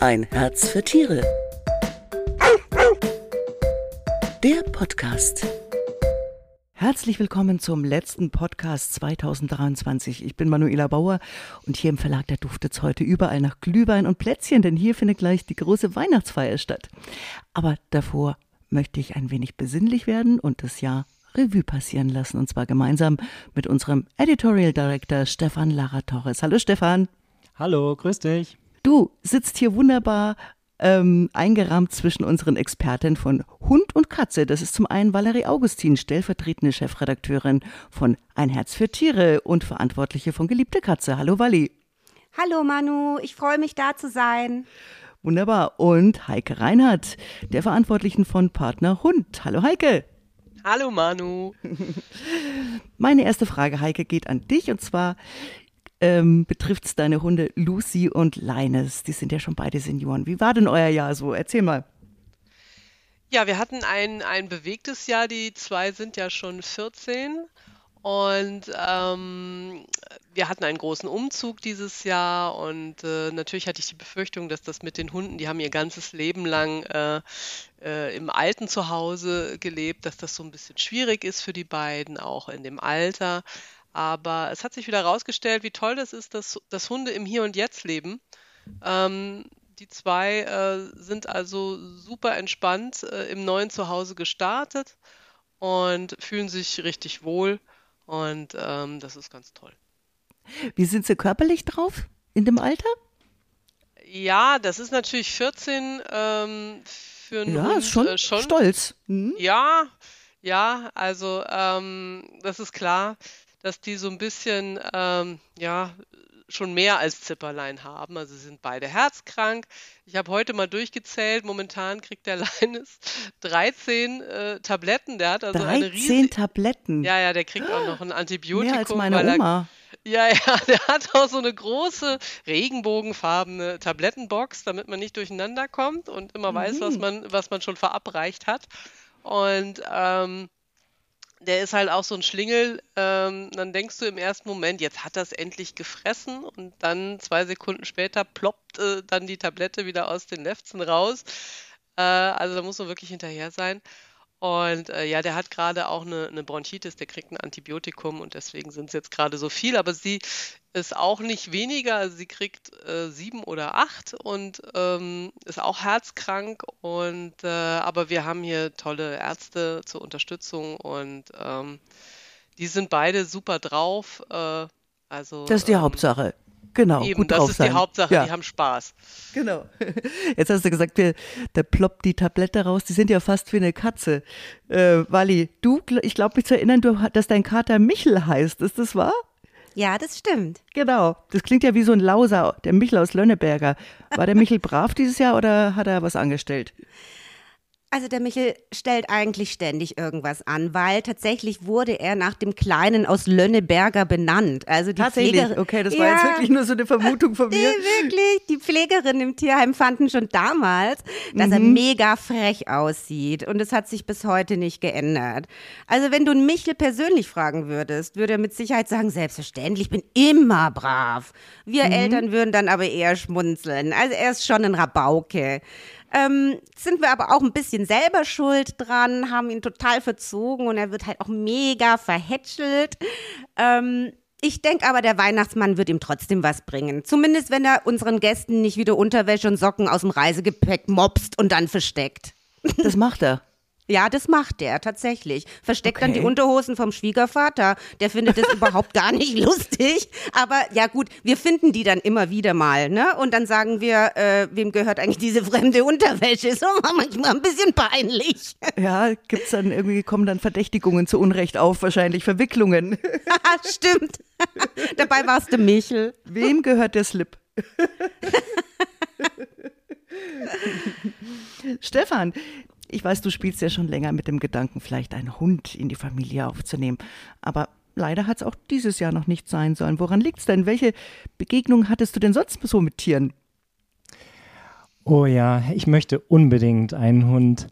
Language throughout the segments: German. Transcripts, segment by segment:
Ein Herz für Tiere. Der Podcast. Herzlich willkommen zum letzten Podcast 2023. Ich bin Manuela Bauer und hier im Verlag der duftet es heute überall nach Glühwein und Plätzchen, denn hier findet gleich die große Weihnachtsfeier statt. Aber davor möchte ich ein wenig besinnlich werden und das Jahr Revue passieren lassen und zwar gemeinsam mit unserem Editorial Director Stefan Lara Torres. Hallo Stefan. Hallo, grüß dich. Du sitzt hier wunderbar ähm, eingerahmt zwischen unseren Experten von Hund und Katze. Das ist zum einen Valerie Augustin, stellvertretende Chefredakteurin von Ein Herz für Tiere und Verantwortliche von Geliebte Katze. Hallo Wally. Hallo Manu, ich freue mich da zu sein. Wunderbar. Und Heike Reinhardt, der Verantwortlichen von Partner Hund. Hallo Heike. Hallo Manu. Meine erste Frage, Heike, geht an dich und zwar ähm, betrifft es deine Hunde Lucy und Linus. Die sind ja schon beide Senioren. Wie war denn euer Jahr so? Erzähl mal. Ja, wir hatten ein, ein bewegtes Jahr. Die zwei sind ja schon 14. Und ähm, wir hatten einen großen Umzug dieses Jahr und äh, natürlich hatte ich die Befürchtung, dass das mit den Hunden, die haben ihr ganzes Leben lang äh, äh, im alten Zuhause gelebt, dass das so ein bisschen schwierig ist für die beiden, auch in dem Alter. Aber es hat sich wieder herausgestellt, wie toll das ist, dass, dass Hunde im Hier und Jetzt leben. Ähm, die zwei äh, sind also super entspannt äh, im neuen Zuhause gestartet und fühlen sich richtig wohl. Und ähm, das ist ganz toll. Wie sind Sie körperlich drauf in dem Alter? Ja, das ist natürlich 14 ähm, für einen ja, Hund ist schon, äh, schon stolz. Mhm. Ja, ja, also ähm, das ist klar dass die so ein bisschen, ähm, ja, schon mehr als Zipperlein haben. Also sie sind beide herzkrank. Ich habe heute mal durchgezählt. Momentan kriegt der Linus 13 äh, Tabletten. Der hat also 13 eine riesige. Tabletten. Ja, ja, der kriegt auch noch ein Antibiotikum. Mehr als meine weil er, Oma. ja, ja, der hat auch so eine große regenbogenfarbene Tablettenbox, damit man nicht durcheinander kommt und immer weiß, was Mhm. man, was man schon verabreicht hat. Und ähm, der ist halt auch so ein Schlingel. Ähm, dann denkst du im ersten Moment, jetzt hat es endlich gefressen und dann zwei Sekunden später ploppt äh, dann die Tablette wieder aus den Lefzen raus. Äh, also da muss man wirklich hinterher sein. Und äh, ja, der hat gerade auch eine, eine Bronchitis, der kriegt ein Antibiotikum und deswegen sind es jetzt gerade so viel. Aber sie ist auch nicht weniger, also sie kriegt äh, sieben oder acht und ähm, ist auch herzkrank. Und äh, aber wir haben hier tolle Ärzte zur Unterstützung und ähm, die sind beide super drauf. Äh, also Das ist die ähm, Hauptsache. Genau, Eben, gut das drauf ist sein. die Hauptsache, ja. die haben Spaß. Genau. Jetzt hast du gesagt, wir, da ploppt die Tablette raus. Die sind ja fast wie eine Katze. Äh, Wally, du, ich glaube mich zu erinnern, du, dass dein Kater Michel heißt. Ist das wahr? Ja, das stimmt. Genau. Das klingt ja wie so ein Lauser, der Michel aus Lönneberger. War der Michel brav dieses Jahr oder hat er was angestellt? Also der Michel stellt eigentlich ständig irgendwas an, weil tatsächlich wurde er nach dem Kleinen aus Lönneberger benannt. Also die Tatsächlich. Pflegerin, Okay, das war ja, jetzt wirklich nur so eine Vermutung von mir. wirklich. Die Pflegerinnen im Tierheim fanden schon damals, dass er mega frech aussieht. Und es hat sich bis heute nicht geändert. Also, wenn du einen Michel persönlich fragen würdest, würde er mit Sicherheit sagen: Selbstverständlich, ich bin immer brav. Wir Eltern würden dann aber eher schmunzeln. Also, er ist schon ein Rabauke. Ähm, sind wir aber auch ein bisschen selber schuld dran, haben ihn total verzogen und er wird halt auch mega verhätschelt. Ähm, ich denke aber, der Weihnachtsmann wird ihm trotzdem was bringen. Zumindest, wenn er unseren Gästen nicht wieder Unterwäsche und Socken aus dem Reisegepäck mopst und dann versteckt. Das macht er. Ja, das macht er tatsächlich. Versteckt dann Okay. die Unterhosen vom Schwiegervater. Der findet das überhaupt gar nicht lustig. Aber ja gut, wir finden die dann immer wieder mal, ne? Und dann sagen wir, äh, wem gehört eigentlich diese fremde Unterwäsche? So manchmal ein bisschen peinlich. Ja, gibt's dann irgendwie, kommen dann Verdächtigungen zu Unrecht auf, wahrscheinlich Verwicklungen. Stimmt. Dabei warst du Michel. Wem gehört der Slip? Stefan, ich weiß, du spielst ja schon länger mit dem Gedanken, vielleicht einen Hund in die Familie aufzunehmen. Aber leider hat es auch dieses Jahr noch nicht sein sollen. Woran liegt's denn? Welche Begegnungen hattest du denn sonst so mit Tieren? Oh ja, ich möchte unbedingt einen Hund.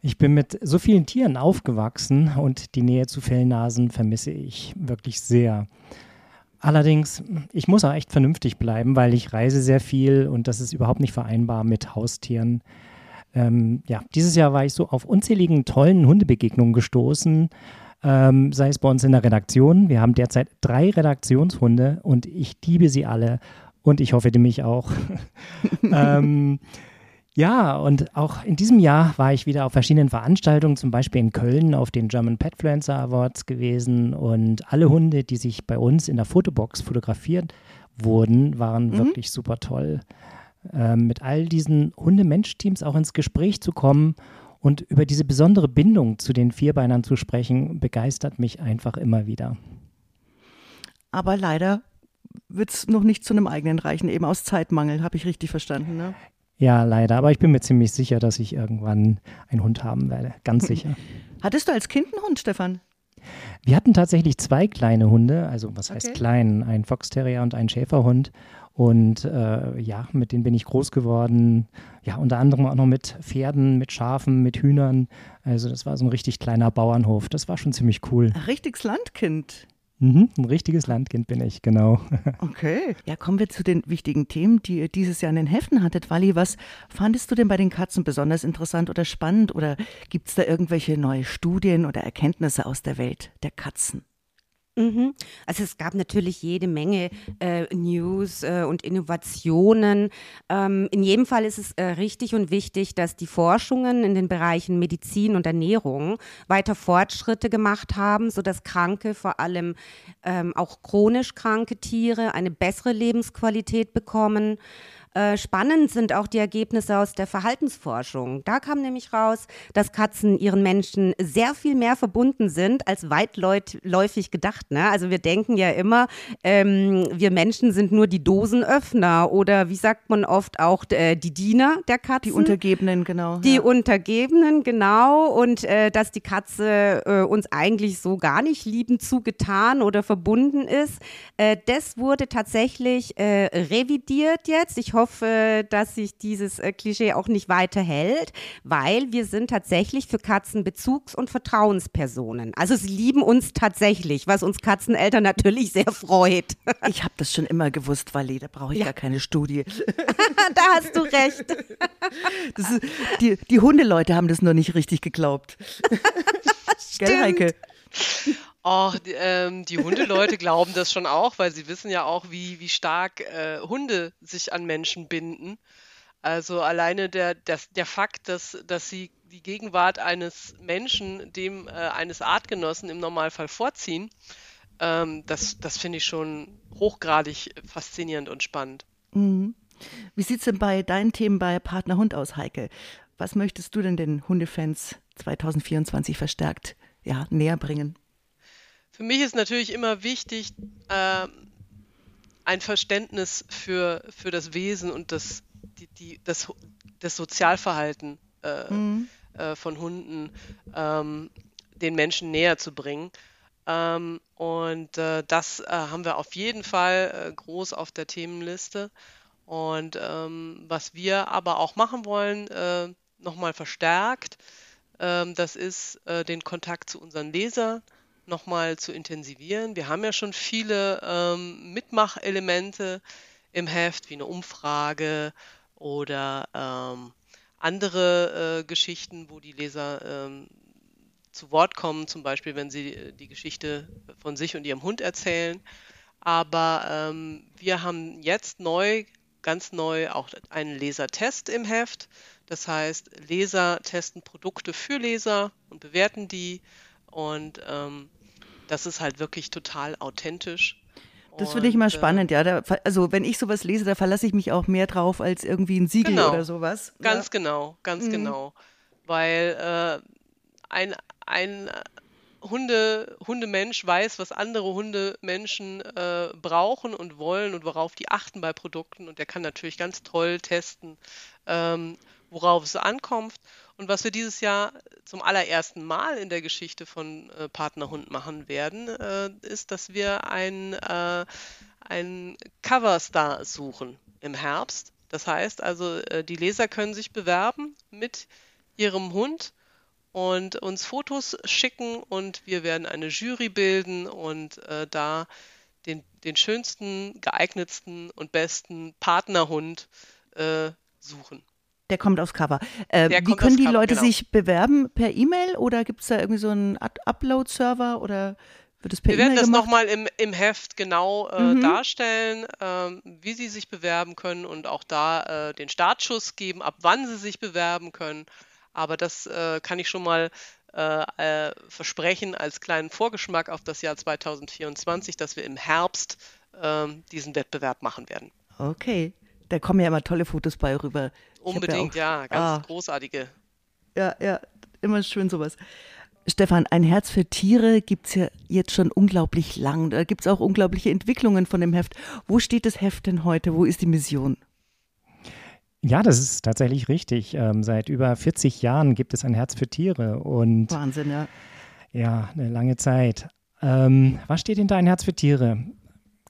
Ich bin mit so vielen Tieren aufgewachsen und die Nähe zu Fellnasen vermisse ich wirklich sehr. Allerdings, ich muss auch echt vernünftig bleiben, weil ich reise sehr viel und das ist überhaupt nicht vereinbar mit Haustieren. Ähm, ja, dieses Jahr war ich so auf unzähligen tollen Hundebegegnungen gestoßen, ähm, sei es bei uns in der Redaktion. Wir haben derzeit drei Redaktionshunde und ich liebe sie alle und ich hoffe, die mich auch. ähm, ja, und auch in diesem Jahr war ich wieder auf verschiedenen Veranstaltungen, zum Beispiel in Köln auf den German Petfluencer Awards gewesen. Und alle Hunde, die sich bei uns in der Fotobox fotografiert wurden, waren mhm. wirklich super toll. Ähm, mit all diesen Hunde-Mensch-Teams auch ins Gespräch zu kommen und über diese besondere Bindung zu den Vierbeinern zu sprechen, begeistert mich einfach immer wieder. Aber leider wird es noch nicht zu einem eigenen reichen, eben aus Zeitmangel, habe ich richtig verstanden. Ne? Ja, leider. Aber ich bin mir ziemlich sicher, dass ich irgendwann einen Hund haben werde. Ganz sicher. Hattest du als Kind einen Hund, Stefan? Wir hatten tatsächlich zwei kleine Hunde, also was heißt okay. klein? Ein Foxterrier und ein Schäferhund. Und äh, ja, mit denen bin ich groß geworden. Ja, unter anderem auch noch mit Pferden, mit Schafen, mit Hühnern. Also das war so ein richtig kleiner Bauernhof. Das war schon ziemlich cool. Ein richtiges Landkind. Mhm, ein richtiges Landkind bin ich, genau. Okay. Ja, kommen wir zu den wichtigen Themen, die ihr dieses Jahr in den Heften hattet. Wally, was fandest du denn bei den Katzen besonders interessant oder spannend? Oder gibt es da irgendwelche neue Studien oder Erkenntnisse aus der Welt der Katzen? Mhm. Also es gab natürlich jede Menge äh, News äh, und Innovationen. Ähm, in jedem Fall ist es äh, richtig und wichtig, dass die Forschungen in den Bereichen Medizin und Ernährung weiter Fortschritte gemacht haben, sodass Kranke, vor allem ähm, auch chronisch kranke Tiere, eine bessere Lebensqualität bekommen. Äh, spannend sind auch die Ergebnisse aus der Verhaltensforschung. Da kam nämlich raus, dass Katzen ihren Menschen sehr viel mehr verbunden sind als weitläufig gedacht. Ne? Also wir denken ja immer, ähm, wir Menschen sind nur die Dosenöffner oder wie sagt man oft auch äh, die Diener der Katzen. Die Untergebenen, genau. Die ja. Untergebenen, genau. Und äh, dass die Katze äh, uns eigentlich so gar nicht liebend zugetan oder verbunden ist. Äh, das wurde tatsächlich äh, revidiert jetzt. Ich hoffe, hoffe, dass sich dieses äh, Klischee auch nicht weiterhält, weil wir sind tatsächlich für Katzen Bezugs- und Vertrauenspersonen. Also sie lieben uns tatsächlich, was uns Katzeneltern natürlich sehr freut. Ich habe das schon immer gewusst, Wally, da brauche ich ja. gar keine Studie. da hast du recht. Ist, die, die Hundeleute haben das nur nicht richtig geglaubt. Gell, Heike? Oh, die, ähm, die Hundeleute glauben das schon auch, weil sie wissen ja auch, wie, wie stark äh, Hunde sich an Menschen binden. Also alleine der, der, der Fakt, dass, dass sie die Gegenwart eines Menschen dem äh, eines Artgenossen im Normalfall vorziehen, ähm, das, das finde ich schon hochgradig faszinierend und spannend. Mhm. Wie sieht es denn bei deinen Themen bei Partner Hund aus, Heike? Was möchtest du denn den Hundefans 2024 verstärkt ja, näher bringen? Für mich ist natürlich immer wichtig, äh, ein Verständnis für, für das Wesen und das, die, die, das, das Sozialverhalten äh, mhm. äh, von Hunden ähm, den Menschen näher zu bringen. Ähm, und äh, das äh, haben wir auf jeden Fall äh, groß auf der Themenliste. Und ähm, was wir aber auch machen wollen, äh, nochmal verstärkt, ähm, das ist den Kontakt zu unseren Lesern nochmal zu intensivieren. Wir haben ja schon viele ähm, Mitmachelemente im Heft, wie eine Umfrage oder ähm, andere äh, Geschichten, wo die Leser ähm, zu Wort kommen, zum Beispiel wenn sie äh, die Geschichte von sich und ihrem Hund erzählen. Aber ähm, wir haben jetzt neu, ganz neu auch einen Lesertest im Heft. Das heißt, Leser testen Produkte für Leser und bewerten die und ähm, das ist halt wirklich total authentisch. Das finde ich mal äh, spannend, ja. Da, also wenn ich sowas lese, da verlasse ich mich auch mehr drauf als irgendwie ein Siegel genau, oder sowas. Ganz ja. genau, ganz mhm. genau. Weil äh, ein, ein Hunde, Hundemensch weiß, was andere Hundemenschen äh, brauchen und wollen und worauf die achten bei Produkten. Und der kann natürlich ganz toll testen, ähm, worauf es ankommt. Und was wir dieses Jahr zum allerersten Mal in der Geschichte von äh, Partnerhund machen werden, äh, ist, dass wir einen, äh, Coverstar suchen im Herbst. Das heißt also, äh, die Leser können sich bewerben mit ihrem Hund und uns Fotos schicken und wir werden eine Jury bilden und äh, da den, den schönsten, geeignetsten und besten Partnerhund äh, suchen. Der kommt aufs Cover. Äh, wie können die Cover, Leute genau. sich bewerben? Per E-Mail oder gibt es da irgendwie so einen Upload-Server oder wird es per Wir werden das nochmal im, im Heft genau äh, mhm. darstellen, äh, wie sie sich bewerben können und auch da äh, den Startschuss geben, ab wann sie sich bewerben können. Aber das äh, kann ich schon mal äh, äh, versprechen als kleinen Vorgeschmack auf das Jahr 2024, dass wir im Herbst ähm, diesen Wettbewerb machen werden. Okay, da kommen ja immer tolle Fotos bei rüber. Unbedingt, ja, auch, ja, ganz ah, großartige. Ja, ja, immer schön sowas. Stefan, ein Herz für Tiere gibt es ja jetzt schon unglaublich lang. Da gibt es auch unglaubliche Entwicklungen von dem Heft. Wo steht das Heft denn heute? Wo ist die Mission? Ja, das ist tatsächlich richtig. Ähm, seit über 40 Jahren gibt es ein Herz für Tiere. Und Wahnsinn, ja. Ja, eine lange Zeit. Ähm, was steht hinter ein Herz für Tiere?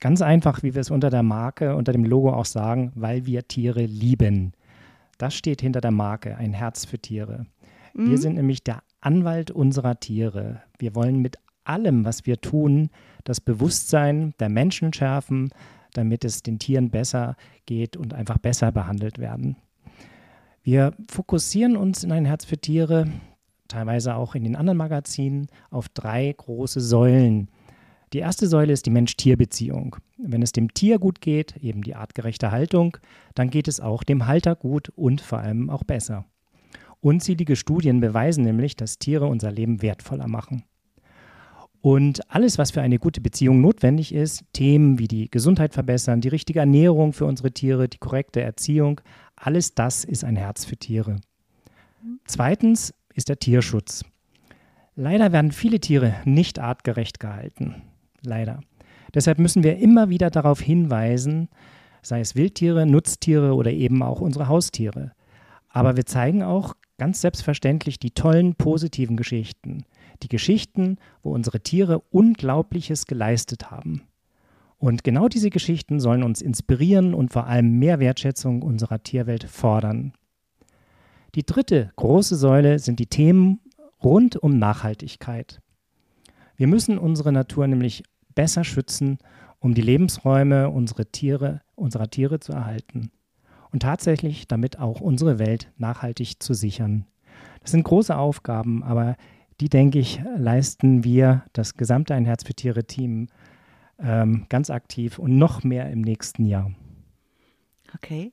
Ganz einfach, wie wir es unter der Marke, unter dem Logo auch sagen, weil wir Tiere lieben. Das steht hinter der Marke, ein Herz für Tiere. Mhm. Wir sind nämlich der Anwalt unserer Tiere. Wir wollen mit allem, was wir tun, das Bewusstsein der Menschen schärfen, damit es den Tieren besser geht und einfach besser behandelt werden. Wir fokussieren uns in ein Herz für Tiere, teilweise auch in den anderen Magazinen, auf drei große Säulen. Die erste Säule ist die Mensch-Tier-Beziehung. Wenn es dem Tier gut geht, eben die artgerechte Haltung, dann geht es auch dem Halter gut und vor allem auch besser. Unzählige Studien beweisen nämlich, dass Tiere unser Leben wertvoller machen. Und alles, was für eine gute Beziehung notwendig ist, Themen wie die Gesundheit verbessern, die richtige Ernährung für unsere Tiere, die korrekte Erziehung, alles das ist ein Herz für Tiere. Zweitens ist der Tierschutz. Leider werden viele Tiere nicht artgerecht gehalten. Leider. Deshalb müssen wir immer wieder darauf hinweisen, sei es Wildtiere, Nutztiere oder eben auch unsere Haustiere. Aber wir zeigen auch ganz selbstverständlich die tollen positiven Geschichten, die Geschichten, wo unsere Tiere Unglaubliches geleistet haben. Und genau diese Geschichten sollen uns inspirieren und vor allem mehr Wertschätzung unserer Tierwelt fordern. Die dritte große Säule sind die Themen rund um Nachhaltigkeit. Wir müssen unsere Natur nämlich besser schützen, um die Lebensräume unserer Tiere, unserer Tiere zu erhalten und tatsächlich damit auch unsere Welt nachhaltig zu sichern. Das sind große Aufgaben, aber die, denke ich, leisten wir, das gesamte Ein Herz für Tiere Team, ähm, ganz aktiv und noch mehr im nächsten Jahr. Okay.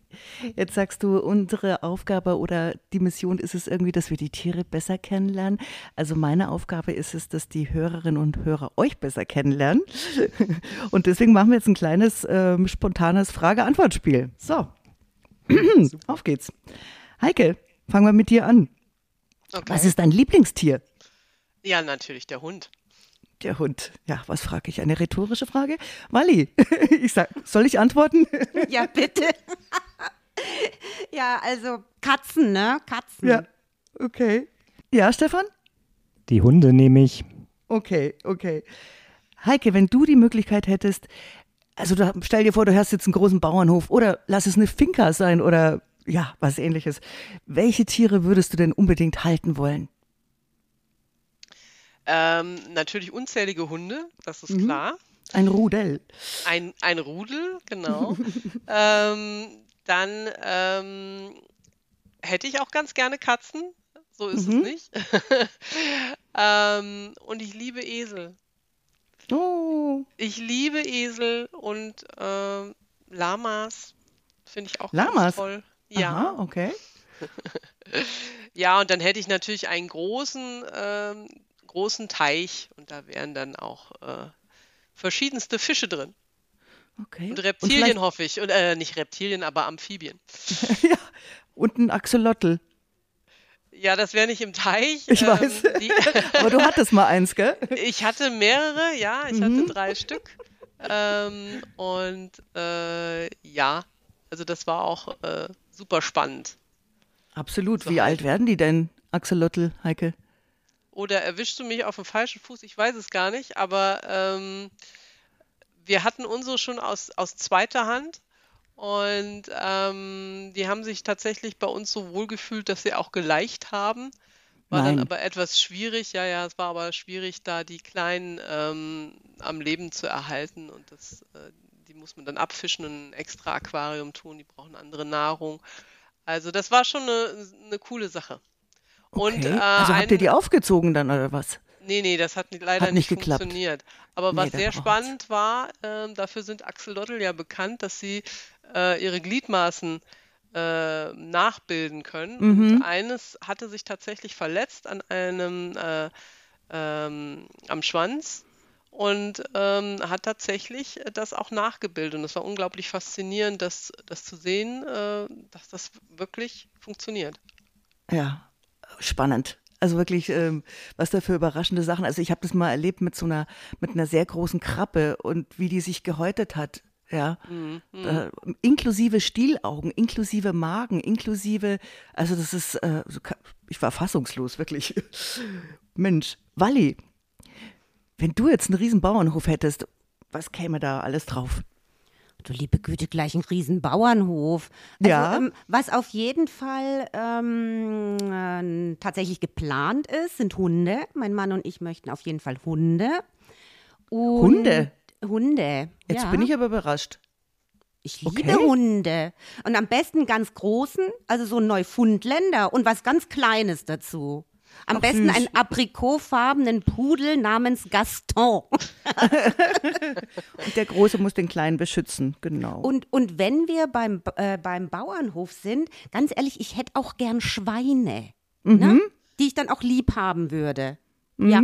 Jetzt sagst du, unsere Aufgabe oder die Mission ist es irgendwie, dass wir die Tiere besser kennenlernen. Also meine Aufgabe ist es, dass die Hörerinnen und Hörer euch besser kennenlernen. Und deswegen machen wir jetzt ein kleines ähm, spontanes Frage-Antwort-Spiel. So. Auf geht's. Heike, fangen wir mit dir an. Okay. Was ist dein Lieblingstier? Ja, natürlich der Hund. Der Hund. Ja, was frage ich? Eine rhetorische Frage? Wally, ich sag, soll ich antworten? Ja, bitte. ja, also Katzen, ne? Katzen. Ja, okay. Ja, Stefan? Die Hunde nehme ich. Okay, okay. Heike, wenn du die Möglichkeit hättest, also da, stell dir vor, du hast jetzt einen großen Bauernhof oder lass es eine Finca sein oder ja, was ähnliches. Welche Tiere würdest du denn unbedingt halten wollen? Ähm, natürlich unzählige Hunde, das ist mhm. klar. Ein Rudel. Ein, ein Rudel, genau. ähm, dann ähm, hätte ich auch ganz gerne Katzen. So ist mhm. es nicht. ähm, und ich liebe Esel. Oh. Ich liebe Esel und äh, Lamas. Finde ich auch Lamas? toll. Ja. Aha, okay. ja, und dann hätte ich natürlich einen großen, ähm, großen Teich und da wären dann auch äh, verschiedenste Fische drin. Okay. Und Reptilien und hoffe ich. Und, äh, nicht Reptilien, aber Amphibien. ja, und ein Axolotl. Ja, das wäre nicht im Teich. Ich ähm, weiß. Aber du hattest mal eins, gell? Ich hatte mehrere, ja. Ich mhm. hatte drei Stück. Ähm, und äh, ja, also das war auch äh, super spannend. Absolut. So Wie alt werden die denn, Axolotl, Heike? Oder erwischst du mich auf dem falschen Fuß? Ich weiß es gar nicht, aber ähm, wir hatten unsere schon aus, aus zweiter Hand und ähm, die haben sich tatsächlich bei uns so wohlgefühlt, dass sie auch geleicht haben. War Nein. dann aber etwas schwierig, ja, ja, es war aber schwierig, da die Kleinen ähm, am Leben zu erhalten und das, äh, die muss man dann abfischen und in ein extra Aquarium tun, die brauchen andere Nahrung. Also das war schon eine, eine coole Sache. Und Okay. äh, also habt ihr die aufgezogen dann oder was? Nee, nee, das hat leider Hat nicht nicht geklappt. funktioniert. Aber Nee, was sehr spannend war, ähm, dafür sind Axolotl ja bekannt, dass sie äh, ihre Gliedmaßen äh, nachbilden können. Mhm. Und eines hatte sich tatsächlich verletzt an einem äh, ähm, am Schwanz und ähm, hat tatsächlich das auch nachgebildet. Und es war unglaublich faszinierend, das, das zu sehen, äh, dass das wirklich funktioniert. Ja, spannend. Also wirklich, ähm, was da für überraschende Sachen. Also ich habe das mal erlebt mit so einer, mit einer sehr großen Krabbe und wie die sich gehäutet hat. Ja, Mhm. äh, inklusive Stielaugen, inklusive Magen, inklusive, also das ist, äh, so, ich war fassungslos, wirklich. Mensch, Walli, wenn du jetzt einen riesen Bauernhof hättest, was käme da alles drauf? Du liebe Güte, gleich ein Riesenbauernhof. Also, Ja. ähm, was auf jeden Fall ähm, äh, tatsächlich geplant ist, sind Hunde. Mein Mann und ich möchten auf jeden Fall Hunde. Und Hunde? Hunde. Jetzt ja. bin ich aber überrascht. Ich liebe Okay. Hunde. Und am besten ganz großen, also so ein Neufundländer und was ganz Kleines dazu. Am Ach, besten süß. einen aprikotfarbenen Pudel namens Gaston. Und der Große muss den Kleinen beschützen, genau. Und, und wenn wir beim, äh, beim Bauernhof sind, ganz ehrlich, ich hätte auch gern Schweine, ne? die ich dann auch lieb haben würde. Ja.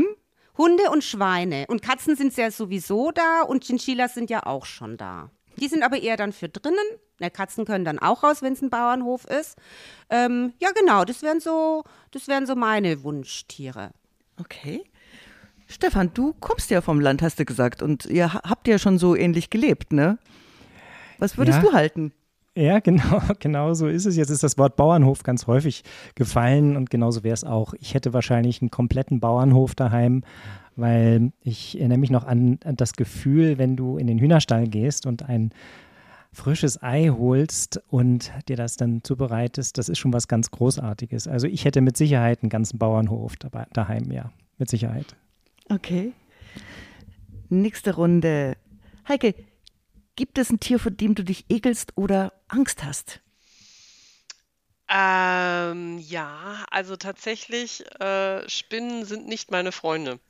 Hunde und Schweine. Und Katzen sind ja sowieso da und Chinchillas sind ja auch schon da. Die sind aber eher dann für drinnen. Na, Katzen können dann auch raus, wenn es ein Bauernhof ist. Ähm, ja, genau, das wären so, das wären so meine Wunschtiere. Okay. Stefan, du kommst ja vom Land, hast du gesagt. Und ihr ha- habt ja schon so ähnlich gelebt, ne? Was würdest Ja. du halten? Ja, genau, genau so ist es. Jetzt ist das Wort Bauernhof ganz häufig gefallen und genauso wäre es auch. Ich hätte wahrscheinlich einen kompletten Bauernhof daheim, weil ich erinnere mich noch an das Gefühl, wenn du in den Hühnerstall gehst und ein frisches Ei holst und dir das dann zubereitest, das ist schon was ganz Großartiges. Also ich hätte mit Sicherheit einen ganzen Bauernhof dabei, daheim, ja, mit Sicherheit. Okay. Nächste Runde. Heike, gibt es ein Tier, vor dem du dich ekelst oder Angst hast? Ähm, ja, also tatsächlich, äh, Spinnen sind nicht meine Freunde.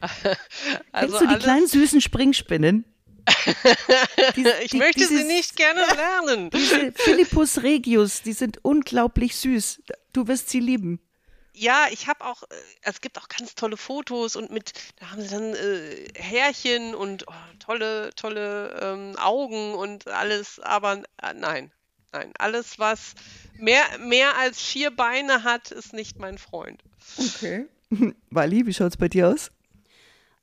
Also Kennst du die kleinen süßen Springspinnen? Die- ich die- möchte sie dieses- nicht gerne lernen. Diese Philippus regius, die sind unglaublich süß. Du wirst sie lieben. Ja, ich habe auch, äh, es gibt auch ganz tolle Fotos und mit, da haben sie dann äh, Härchen und oh, tolle, tolle ähm, Augen und alles, aber äh, nein, nein, alles, was mehr, mehr als vier Beine hat, ist nicht mein Freund. Okay. Wally, wie schaut's bei dir aus?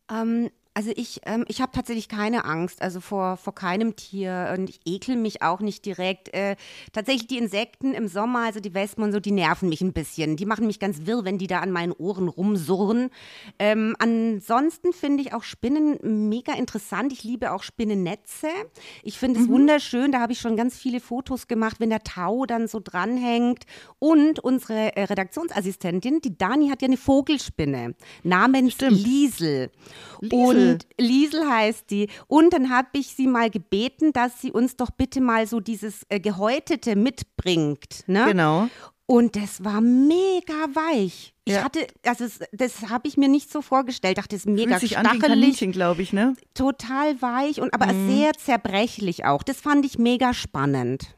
Ähm, also ich, ähm, ich habe tatsächlich keine Angst, also vor, vor keinem Tier und ich ekel mich auch nicht direkt. Äh, tatsächlich die Insekten im Sommer, also die Wespen und so, die nerven mich ein bisschen. Die machen mich ganz wirr, wenn die da an meinen Ohren rumsurren. Ähm, ansonsten finde ich auch Spinnen mega interessant. Ich liebe auch Spinnennetze. Ich finde es wunderschön, da habe ich schon ganz viele Fotos gemacht, wenn der Tau dann so dranhängt. Und unsere äh, Redaktionsassistentin, die Dani, hat ja eine Vogelspinne namens Stimmt. Liesel. Liesel. Und Liesel heißt die. Und dann habe ich sie mal gebeten, dass sie uns doch bitte mal so dieses äh, Gehäutete mitbringt. Ne? Genau. Und das war mega weich. Ich Ja. hatte, also es, das habe ich mir nicht so vorgestellt. Dachte, es ist mega Fühlt sich stachelig, glaube ich, ne? total weich und aber Mhm. sehr zerbrechlich auch. Das fand ich mega spannend.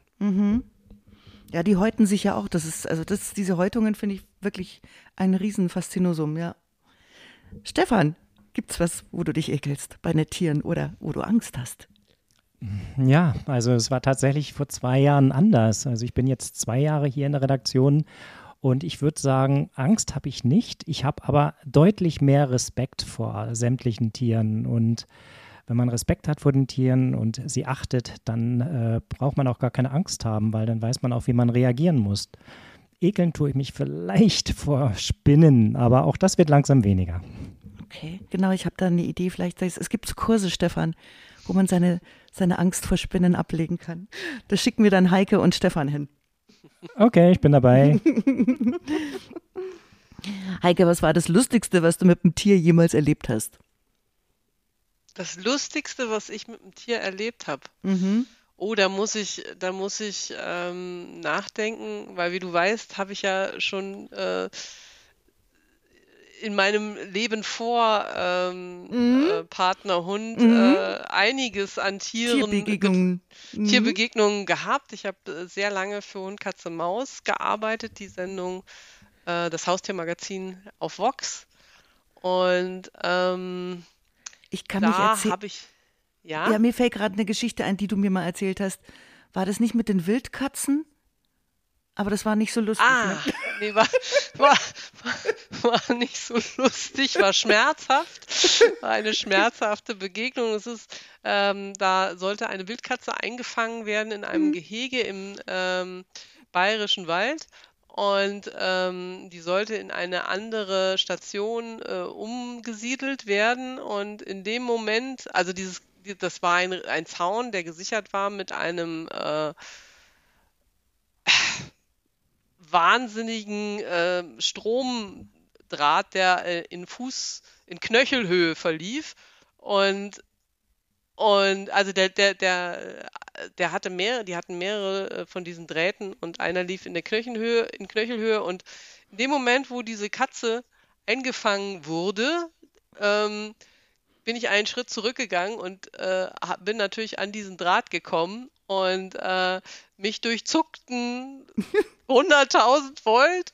Ja, die häuten sich ja auch. Das ist, also das, diese Häutungen finde ich wirklich ein Riesenfaszinosum, ja. Stefan, gibt's was, wo du dich ekelst bei den Tieren oder wo du Angst hast? Ja, also es war tatsächlich vor zwei Jahren anders. Also ich bin jetzt zwei Jahre hier in der Redaktion und ich würde sagen, Angst habe ich nicht. Ich habe aber deutlich mehr Respekt vor sämtlichen Tieren und wenn man Respekt hat vor den Tieren und sie achtet, dann äh, braucht man auch gar keine Angst haben, weil dann weiß man auch, wie man reagieren muss. Ekeln tue ich mich vielleicht vor Spinnen, aber auch das wird langsam weniger. Okay, genau, ich habe da eine Idee. Vielleicht, es gibt so Kurse, Stefan, wo man seine, seine Angst vor Spinnen ablegen kann. Da schicken wir dann Heike und Stefan hin. Okay, ich bin dabei. Heike, was war das Lustigste, was du mit dem Tier jemals erlebt hast? Das Lustigste, was ich mit dem Tier erlebt habe. Mhm. Oh, da muss ich, da muss ich ähm, nachdenken, weil wie du weißt, habe ich ja schon äh, in meinem Leben vor ähm, Mhm. äh, Partner Hund Mhm. äh, einiges an Tieren, Tierbegegnungen. Mhm. Tierbegegnungen gehabt. Ich habe äh, sehr lange für Hund, Katze, Maus gearbeitet, die Sendung, äh, das Haustiermagazin auf Vox. Und ähm, Ich kann mich da erzählen. habe ich, ja, Ja, mir fällt gerade eine Geschichte ein, die du mir mal erzählt hast. War das nicht mit den Wildkatzen? Aber das war nicht so lustig. Ah, Ne? Nee, war, war, war, nicht so lustig, war schmerzhaft, war eine schmerzhafte Begegnung. Es ist, ähm, da sollte eine Wildkatze eingefangen werden in einem Gehege im ähm, bayerischen Wald. Und ähm, die sollte in eine andere Station äh, umgesiedelt werden. Und in dem Moment, also dieses, die- das war ein, ein Zaun, der gesichert war mit einem äh, wahnsinnigen äh, Stromdraht, der äh, in Fuß, in Knöchelhöhe verlief. Und, und also der, der, der, der hatte mehrere, die hatten mehrere äh, von diesen Drähten und einer lief in der Knöchelhöhe, in Knöchelhöhe. Und in dem Moment, wo diese Katze eingefangen wurde, ähm, bin ich einen Schritt zurückgegangen und äh, bin natürlich an diesen Draht gekommen und äh, mich durchzuckten 100.000 Volt.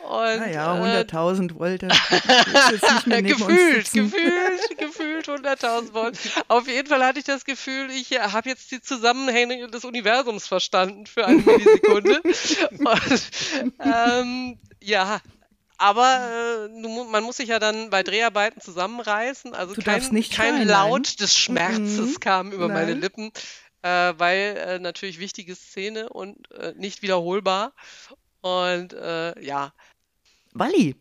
Und, Naja, äh, 100.000 wollte. Jetzt nicht mehr neben uns gefühlt, gefühlt, gefühlt 100.000 Volt. Auf jeden Fall hatte ich das Gefühl, ich habe jetzt die Zusammenhänge des Universums verstanden für eine Millisekunde. Und, ähm, ja, aber äh, man muss sich ja dann bei Dreharbeiten zusammenreißen. Also Du kein, darfst nicht kein Laut des Schmerzes Mhm. kam über meine Nein. Lippen, äh, weil äh, natürlich wichtige Szene und äh, nicht wiederholbar. Und äh, ja, Walli,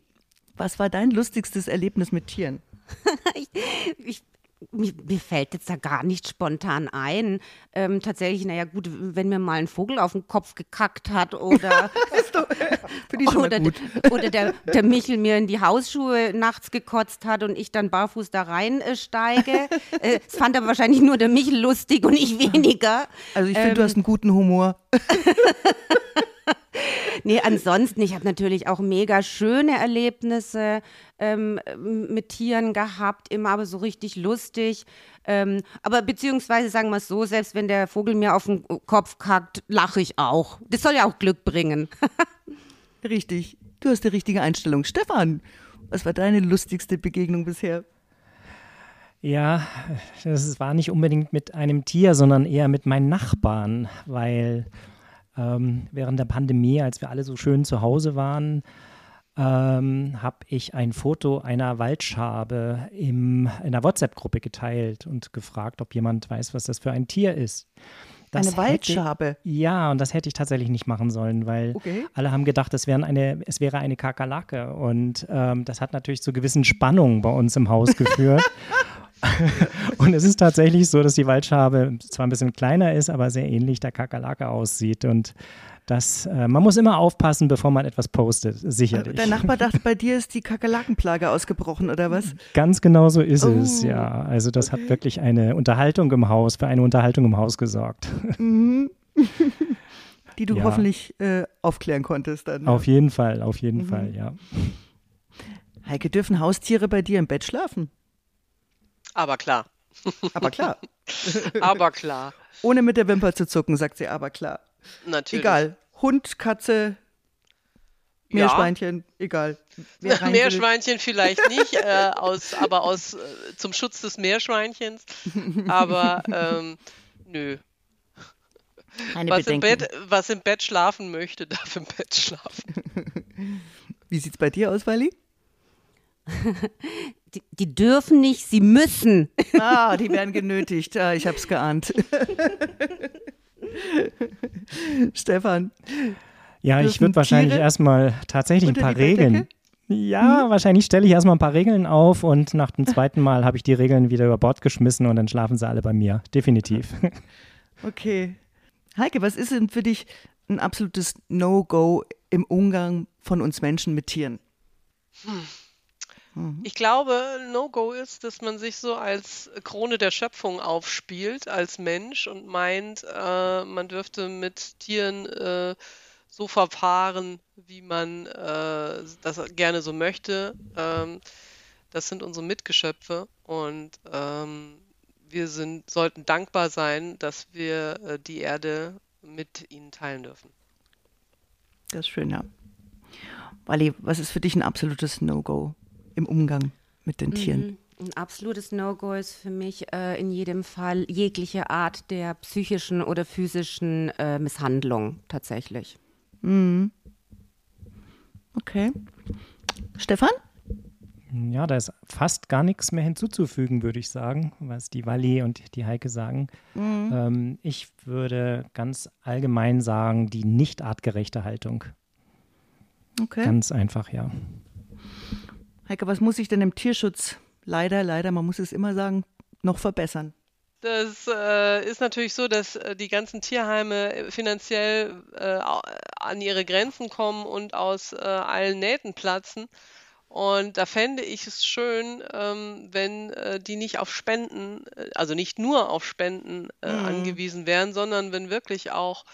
was war dein lustigstes Erlebnis mit Tieren? Ich, mir, mir fällt jetzt da gar nicht spontan ein. Ähm, tatsächlich, naja, gut, wenn mir mal ein Vogel auf den Kopf gekackt hat oder, mal oder, oder der, der Michel mir in die Hausschuhe nachts gekotzt hat und ich dann barfuß da reinsteige. äh, Es fand aber wahrscheinlich nur der Michel lustig und ich weniger. Also ich finde, du Ähm, hast einen guten Humor. Nee, ansonsten, ich habe natürlich auch mega schöne Erlebnisse ähm, mit Tieren gehabt, immer aber so richtig lustig. Ähm, aber beziehungsweise sagen wir es so, selbst wenn der Vogel mir auf den Kopf kackt, lache ich auch. Das soll ja auch Glück bringen. Richtig. Du hast die richtige Einstellung. Stefan, was war deine lustigste Begegnung bisher? Ja, das war nicht unbedingt mit einem Tier, sondern eher mit meinen Nachbarn, weil ähm, während der Pandemie, als wir alle so schön zu Hause waren, ähm, habe ich ein Foto einer Waldschabe im, in einer WhatsApp-Gruppe geteilt und gefragt, ob jemand weiß, was das für ein Tier ist. Das Eine Waldschabe? Hätte, ja, und das hätte ich tatsächlich nicht machen sollen, weil Okay. alle haben gedacht, es, wären eine, es wäre eine Kakerlake. Und ähm, das hat natürlich zu gewissen Spannungen bei uns im Haus geführt. Und es ist tatsächlich so, dass die Waldschabe zwar ein bisschen kleiner ist, aber sehr ähnlich der Kakerlake aussieht. Und das, äh, man muss immer aufpassen, bevor man etwas postet, sicherlich. Dein Nachbar dachte, bei dir ist die Kakerlakenplage ausgebrochen, oder was? Ganz genau so ist es, Oh, ja. Also das hat wirklich eine Unterhaltung im Haus, für eine Unterhaltung im Haus gesorgt. Die du Ja. hoffentlich äh, aufklären konntest dann. ne? Auf jeden Fall, auf jeden Mhm. Fall, ja. Heike, dürfen Haustiere bei dir im Bett schlafen? aber klar, Aber klar. aber klar, Ohne mit der Wimper zu zucken, sagt sie, aber klar. natürlich. Egal. Hund, Katze, Ja. Meerschweinchen, egal. Rein will. Meerschweinchen vielleicht nicht, äh, aus, aber aus äh, zum Schutz des Meerschweinchens. Aber ähm, nö. Keine Was im, Bedenken. Bett, was im Bett schlafen möchte, darf im Bett schlafen. Wie sieht's bei dir aus, Wally? Die, die dürfen nicht, sie müssen. Ah, die werden genötigt. Ah, ich hab's geahnt. Stefan, Ja, ich würde wahrscheinlich Tiere erstmal tatsächlich ein paar? Regeln. Ja, wahrscheinlich stelle ich erstmal ein paar Regeln auf und nach dem zweiten Mal habe ich die Regeln wieder über Bord geschmissen und dann schlafen sie alle bei mir. Definitiv. okay. Heike, was ist denn für dich ein absolutes No-Go im Umgang von uns Menschen mit Tieren? Hm. Mhm. Ich glaube, No-Go ist, dass man sich so als Krone der Schöpfung aufspielt als Mensch und meint, äh, man dürfte mit Tieren äh, so verfahren, wie man äh, das gerne so möchte. Ähm, das sind unsere Mitgeschöpfe und ähm, wir sind, sollten dankbar sein, dass wir äh, die Erde mit ihnen teilen dürfen. Das ist schön, ja. Wally, was ist für dich ein absolutes No-Go im Umgang mit den Tieren? Mhm. Ein absolutes No-Go ist für mich äh, in jedem Fall jegliche Art der psychischen oder physischen äh, Misshandlung tatsächlich. Mhm. Okay. Stefan? Ja, da ist fast gar nichts mehr hinzuzufügen, würde ich sagen, was die Walli und die Heike sagen. Mhm. Ähm, ich würde ganz allgemein sagen, die nicht artgerechte Haltung. Okay. Ganz einfach, ja. Heike, was muss ich denn im Tierschutz leider, leider, man muss es immer sagen, noch verbessern? Das äh, ist natürlich so, dass äh, die ganzen Tierheime finanziell äh, an ihre Grenzen kommen und aus äh, allen Nähten platzen. Und da fände ich es schön, ähm, wenn äh, die nicht auf Spenden, äh, also nicht nur auf Spenden mhm. angewiesen wären, sondern wenn wirklich auch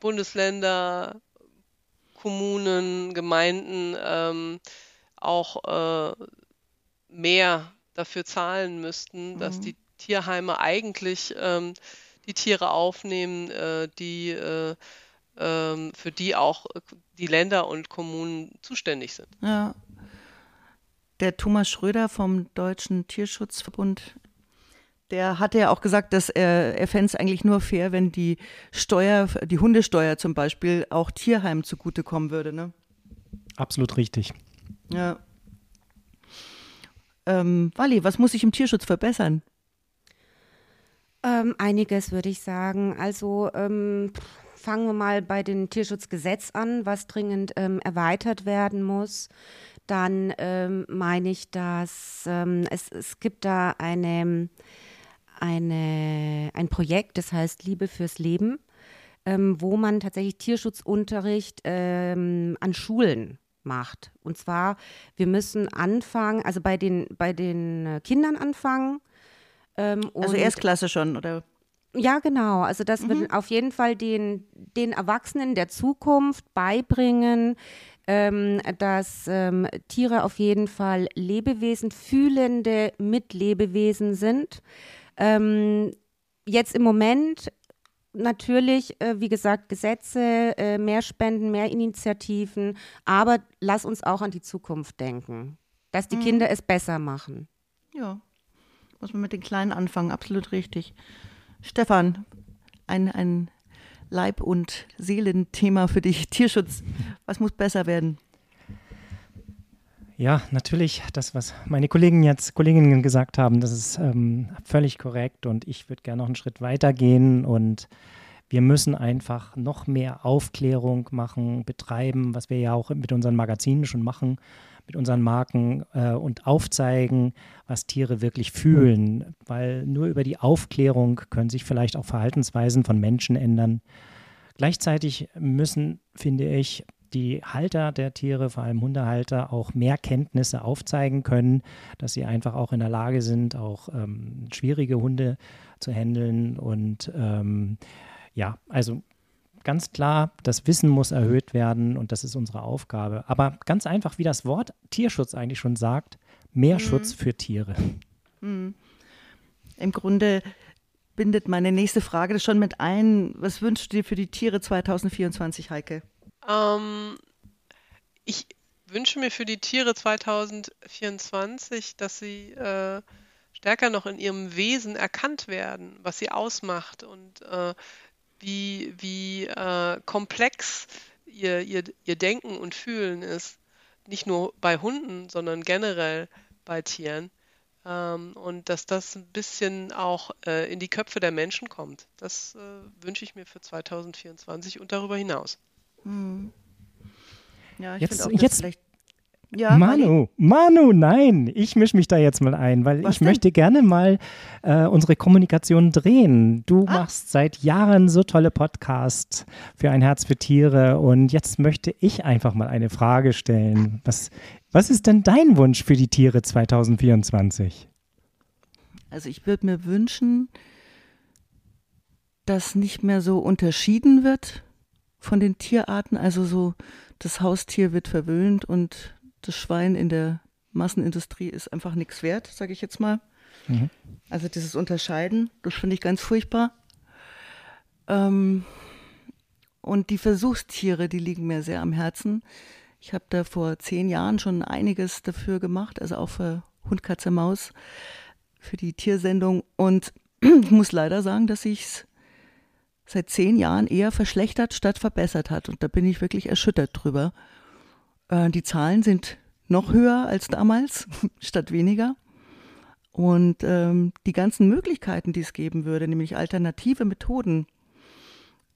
Bundesländer, Kommunen, Gemeinden ähm, auch äh, mehr dafür zahlen müssten, mhm. dass die Tierheime eigentlich ähm, die Tiere aufnehmen, äh, die ähm, für die auch die Länder und Kommunen zuständig sind. Ja. Der Thomas Schröder vom Deutschen Tierschutzverbund, der hatte ja auch gesagt, dass er, er fände es eigentlich nur fair, wenn die Steuer, die Hundesteuer zum Beispiel, auch Tierheimen zugutekommen würde. Ne? Absolut richtig. Ja. Ähm, Wally, was muss sich im Tierschutz verbessern? Ähm, einiges würde ich sagen. Also ähm, fangen wir mal bei dem Tierschutzgesetz an, was dringend ähm, erweitert werden muss. Dann ähm, meine ich, dass ähm, es, es gibt da eine, eine, ein Projekt, das heißt Liebe fürs Leben, wo man tatsächlich Tierschutzunterricht an Schulen macht. Und zwar, wir müssen anfangen, also bei den, bei den Kindern anfangen. Ähm, also Erstklasse schon, oder? Ja, genau. Also, dass mhm. wir auf jeden Fall den, den Erwachsenen der Zukunft beibringen, ähm, dass ähm, Tiere auf jeden Fall Lebewesen, fühlende Mitlebewesen sind. Ähm, jetzt im Moment natürlich, äh, wie gesagt, Gesetze, äh, mehr Spenden, mehr Initiativen, aber lass uns auch an die Zukunft denken, dass die mhm. Kinder es besser machen. Ja, muss man mit den Kleinen anfangen, absolut richtig. Stefan, ein, ein Leib- und Seelenthema für dich, Tierschutz. Was muss besser werden? Ja, natürlich, das, was meine Kollegen jetzt, Kolleginnen gesagt haben, das ist ähm, völlig korrekt und ich würde gerne noch einen Schritt weiter gehen und wir müssen einfach noch mehr Aufklärung machen, betreiben, was wir ja auch mit unseren Magazinen schon machen mit unseren Marken äh, und aufzeigen, was Tiere wirklich fühlen, weil nur über die Aufklärung können sich vielleicht auch Verhaltensweisen von Menschen ändern. Gleichzeitig müssen, finde ich, die Halter der Tiere, vor allem Hundehalter, auch mehr Kenntnisse aufzeigen können, dass sie einfach auch in der Lage sind, auch ähm, schwierige Hunde zu handeln. Und ähm, ja, also ganz klar, das Wissen muss erhöht werden und das ist unsere Aufgabe. Aber ganz einfach, wie das Wort Tierschutz eigentlich schon sagt, mehr mhm. Schutz für Tiere. Mhm. Im Grunde bindet meine nächste Frage schon mit ein. Was wünschst du dir für die Tiere 2024, Heike? Ähm, ich wünsche mir für die Tiere 2024, dass sie äh, stärker noch in ihrem Wesen erkannt werden, was sie ausmacht und äh, wie, wie äh, komplex ihr, ihr, ihr Denken und Fühlen ist. Nicht nur bei Hunden, sondern generell bei Tieren. Ähm, und dass das ein bisschen auch äh, in die Köpfe der Menschen kommt. Das äh, wünsche ich mir für 2024 und darüber hinaus. Hm. Ja, ich jetzt, auch, jetzt, Ja, Manu, Manu, nein, ich mische mich da jetzt mal ein, weil Was ich denn? möchte gerne mal äh, unsere Kommunikation drehen. Du Ah. machst seit Jahren so tolle Podcasts für ein Herz für Tiere und jetzt möchte ich einfach mal eine Frage stellen. Was, was ist denn dein Wunsch für die Tiere 2024? Also ich würde mir wünschen, dass nicht mehr so unterschieden wird von den Tierarten. Also so, das Haustier wird verwöhnt und das Schwein in der Massenindustrie ist einfach nichts wert, sage ich jetzt mal. Mhm. Also dieses Unterscheiden, das finde ich ganz furchtbar. Ähm, und die Versuchstiere, die liegen mir sehr am Herzen. Ich habe da vor zehn Jahren schon einiges dafür gemacht, also auch für Hund, Katze, Maus, für die Tiersendung. Und ich muss leider sagen, dass sich es seit zehn Jahren eher verschlechtert statt verbessert hat. Und da bin ich wirklich erschüttert drüber. Äh, die Zahlen sind noch höher als damals, statt weniger. Und ähm, die ganzen Möglichkeiten, die es geben würde, nämlich alternative Methoden,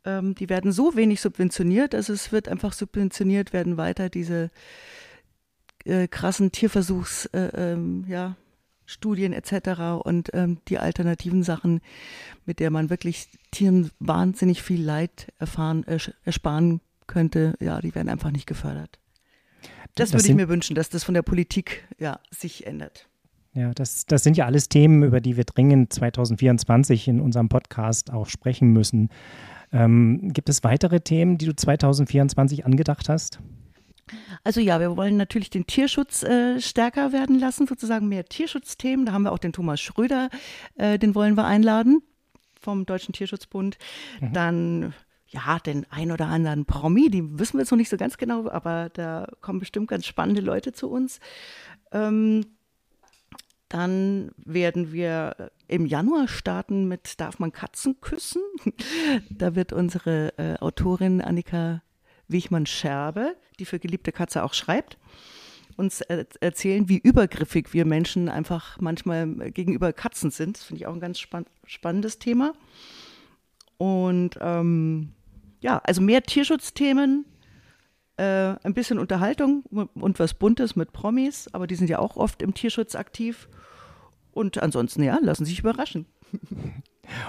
ähm, die werden so wenig subventioniert, also es wird einfach subventioniert, werden weiter diese äh, krassen Tierversuchs, äh, ähm, ja, Studien etc. und ähm, die alternativen Sachen, mit der man wirklich Tieren wahnsinnig viel Leid erfahren, äh, ersparen könnte, ja, die werden einfach nicht gefördert. Das, Das würde ich mir wünschen, dass das von der Politik ja sich ändert. Ja, das, das sind ja alles Themen, über die wir dringend 2024 in unserem Podcast auch sprechen müssen. Ähm, gibt es weitere Themen, die du 2024 angedacht hast? Also ja, wir wollen natürlich den Tierschutz äh, stärker werden lassen, sozusagen mehr Tierschutzthemen. Da haben wir auch den Thomas Schröder, äh, den wollen wir einladen vom Deutschen Tierschutzbund. Dann ja, den ein oder anderen Promi, die wissen wir jetzt noch nicht so ganz genau, aber da kommen bestimmt ganz spannende Leute zu uns. Ähm, dann werden wir im Januar starten mit Darf man Katzen küssen? Da wird unsere äh, Autorin Annika Wichmann-Scherbe, die für Geliebte Katze auch schreibt, uns er erzählen, wie übergriffig wir Menschen einfach manchmal gegenüber Katzen sind. Das finde ich auch ein ganz spann spannendes Thema. Und ähm, ja, also mehr Tierschutzthemen, äh, ein bisschen Unterhaltung und was Buntes mit Promis, aber die sind ja auch oft im Tierschutz aktiv. Und ansonsten, ja, lassen sich überraschen.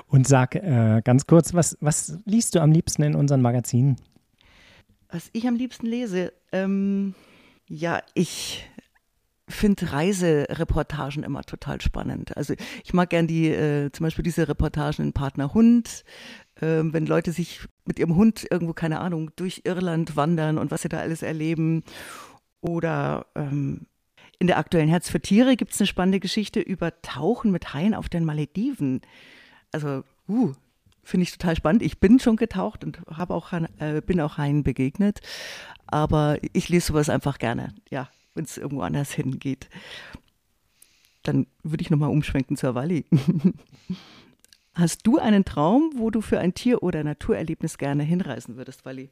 Und sag äh, ganz kurz, was, was liest du am liebsten in unseren Magazinen? Was ich am liebsten lese, ähm, ja, ich finde Reisereportagen immer total spannend. Also ich mag gern die, äh, zum Beispiel diese Reportagen in Partner Hund, ähm, wenn Leute sich mit ihrem Hund irgendwo, keine Ahnung, durch Irland wandern und was sie da alles erleben. Oder ähm, in der aktuellen Herz für Tiere gibt es eine spannende Geschichte über Tauchen mit Haien auf den Malediven. Also, uh, finde ich total spannend. Ich bin schon getaucht und habe auch äh, bin auch Haien begegnet, aber ich lese sowas einfach gerne. Ja, wenn es irgendwo anders hingeht. Dann würde ich nochmal umschwenken zur Walli. Hast du einen Traum, wo du für ein Tier- oder Naturerlebnis gerne hinreisen würdest, Walli?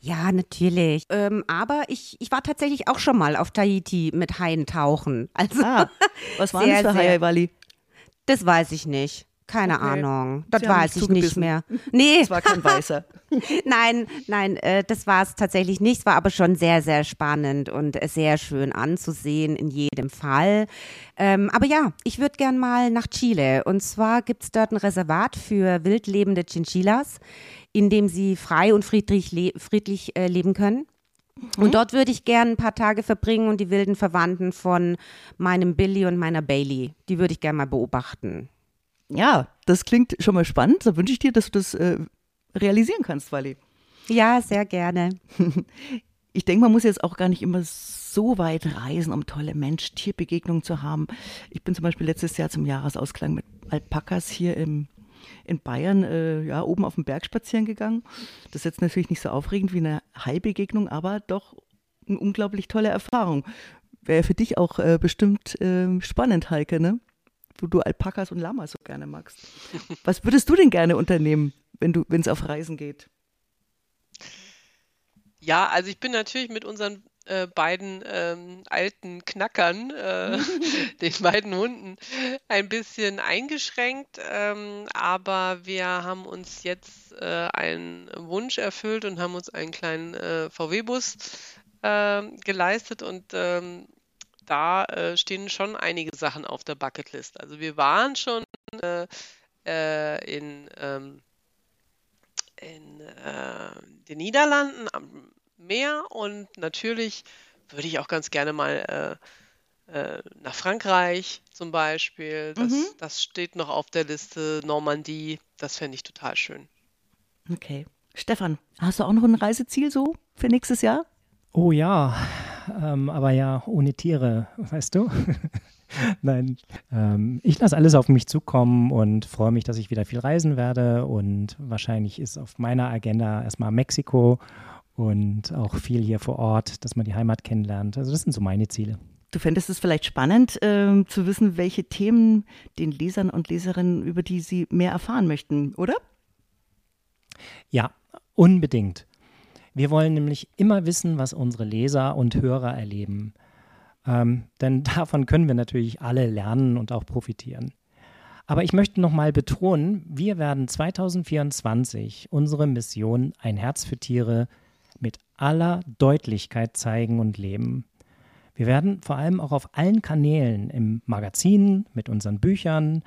Ja, natürlich. Ähm, aber ich, ich war tatsächlich auch schon mal auf Tahiti mit Haien tauchen. Also, Ah, was waren Sehr, das für. Haie, Walli? das weiß ich nicht. Keine Okay. Ahnung. Das Sie weiß nicht ich nicht mehr. Nee, Es war kein Weißer. nein, nein, äh, das war es tatsächlich nicht. Es war aber schon sehr, sehr spannend und äh, sehr schön anzusehen in jedem Fall. Ähm, aber ja, ich würde gern mal nach Chile. Und zwar gibt es dort ein Reservat für wildlebende Chinchillas, in dem sie frei und friedlich, le friedlich äh, leben können. Und dort würde ich gern ein paar Tage verbringen und die wilden Verwandten von meinem Billy und meiner Bailey, die würde ich gern mal beobachten. Ja, das klingt schon mal spannend. Da wünsche ich dir, dass du das äh, realisieren kannst, Walli. Ja, sehr gerne. Ich denke, man muss jetzt auch gar nicht immer so weit reisen, um tolle Mensch-Tier-Begegnungen zu haben. Ich bin zum Beispiel letztes Jahr zum Jahresausklang mit Alpakas hier im, in Bayern, äh, ja, oben auf dem Berg spazieren gegangen. Das ist jetzt natürlich nicht so aufregend wie eine Hai-Begegnung, aber doch eine unglaublich tolle Erfahrung. Wäre für dich auch äh, bestimmt äh, spannend, Heike, ne? Wo du Alpakas und Lamas so gerne magst. Was würdest du denn gerne unternehmen, wenn du, wenn es auf Reisen geht? Ja, also ich bin natürlich mit unseren äh, beiden ähm, alten Knackern, äh, den beiden Hunden, ein bisschen eingeschränkt. Ähm, aber wir haben uns jetzt äh, einen Wunsch erfüllt und haben uns einen kleinen äh, VW-Bus ähm, geleistet und ähm, da äh, stehen schon einige Sachen auf der Bucketlist. Also wir waren schon äh, äh, in, ähm, in äh, den Niederlanden am Meer und natürlich würde ich auch ganz gerne mal äh, äh, nach Frankreich zum Beispiel. Das, Mhm. das steht noch auf der Liste. Normandie, das fände ich total schön. Okay. Stefan, hast du auch noch ein Reiseziel so für nächstes Jahr? Oh ja, ähm, aber ja, ohne Tiere, weißt du? Nein, ähm, ich lasse alles auf mich zukommen und freue mich, dass ich wieder viel reisen werde. Und wahrscheinlich ist auf meiner Agenda erstmal Mexiko und auch viel hier vor Ort, dass man die Heimat kennenlernt. Also das sind so meine Ziele. Du fändest es vielleicht spannend ähm, zu wissen, welche Themen den Lesern und Leserinnen, über die sie mehr erfahren möchten, oder? Ja, unbedingt. Wir wollen nämlich immer wissen, was unsere Leser und Hörer erleben. Ähm, denn davon können wir natürlich alle lernen und auch profitieren. Aber ich möchte nochmal betonen, wir werden 2024 unsere Mission Ein Herz für Tiere mit aller Deutlichkeit zeigen und leben. Wir werden vor allem auch auf allen Kanälen im Magazin, mit unseren Büchern,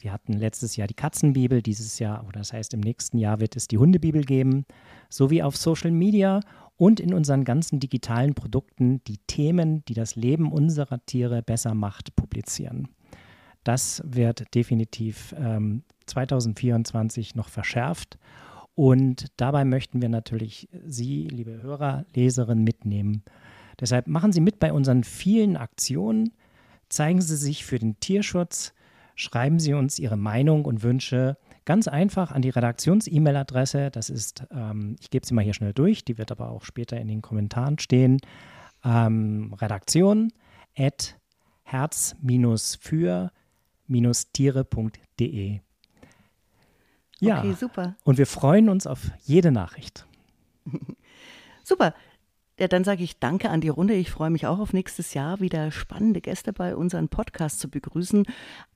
wir hatten letztes Jahr die Katzenbibel, dieses Jahr, oder das heißt im nächsten Jahr wird es die Hundebibel geben, sowie auf Social Media und in unseren ganzen digitalen Produkten die Themen, die das Leben unserer Tiere besser macht, publizieren. Das wird definitiv ähm, 2024 noch verschärft. Und dabei möchten wir natürlich Sie, liebe Hörer, Leserinnen, mitnehmen. Deshalb machen Sie mit bei unseren vielen Aktionen, zeigen Sie sich für den Tierschutz, schreiben Sie uns Ihre Meinung und Wünsche ganz einfach an die Redaktions-E-Mail-Adresse. Das ist, ähm, ich gebe sie mal hier schnell durch, die wird aber auch später in den Kommentaren stehen. Ähm, Redaktion at herz-für-tiere.de. Ja, Okay, super. und wir freuen uns auf jede Nachricht. Super. Ja, dann sage ich Danke an die Runde. Ich freue mich auch auf nächstes Jahr wieder spannende Gäste bei unserem Podcast zu begrüßen.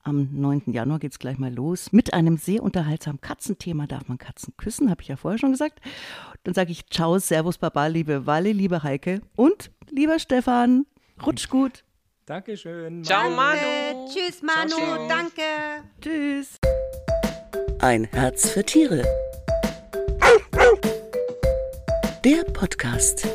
Am 9. Januar geht es gleich mal los mit einem sehr unterhaltsamen Katzenthema. Darf man Katzen küssen? Habe ich ja vorher schon gesagt. Dann sage ich Ciao, Servus, Baba, liebe Walle, liebe Heike und lieber Stefan. Rutsch gut. Dankeschön. Ciao, Danke. Manu. Tschüss, Manu. ciao. Danke. Tschüss. Ein Herz für Tiere. Der Podcast.